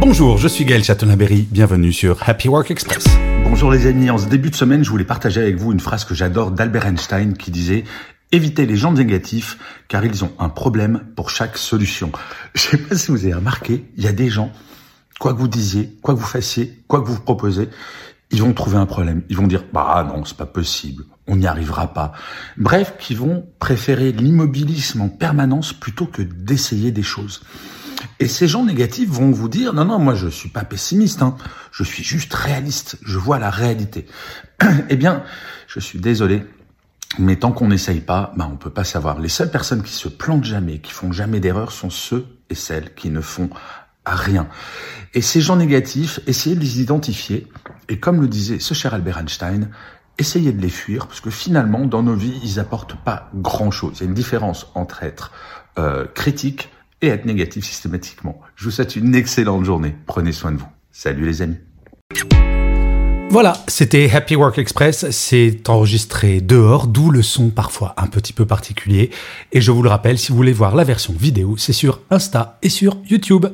Bonjour, je suis Gaël Chatonaberry, bienvenue sur Happy Work Express. Bonjour les amis, en ce début de semaine, je voulais partager avec vous une phrase que j'adore d'Albert Einstein qui disait Évitez les gens négatifs car ils ont un problème pour chaque solution. Je sais pas si vous avez remarqué, il y a des gens, quoi que vous disiez, quoi que vous fassiez, quoi que vous proposez, ils vont trouver un problème. Ils vont dire bah non, c'est pas possible, on n'y arrivera pas. Bref, qui vont préférer l'immobilisme en permanence plutôt que d'essayer des choses. Et ces gens négatifs vont vous dire non non moi je suis pas pessimiste hein. je suis juste réaliste. Je vois la réalité. Eh bien je suis désolé mais tant qu'on n'essaye pas bah on peut pas savoir. Les seules personnes qui se plantent jamais qui font jamais d'erreur sont ceux et celles qui ne font rien. Et ces gens négatifs essayez de les identifier. Et comme le disait ce cher Albert Einstein essayez de les fuir parce que finalement dans nos vies ils apportent pas grand chose il y a une différence entre être euh, critique et être négatif systématiquement. Je vous souhaite une excellente journée. Prenez soin de vous. Salut les amis. Voilà, c'était Happy Work Express. C'est enregistré dehors, d'où le son parfois un petit peu particulier. Et je vous le rappelle, si vous voulez voir la version vidéo, c'est sur Insta et sur YouTube.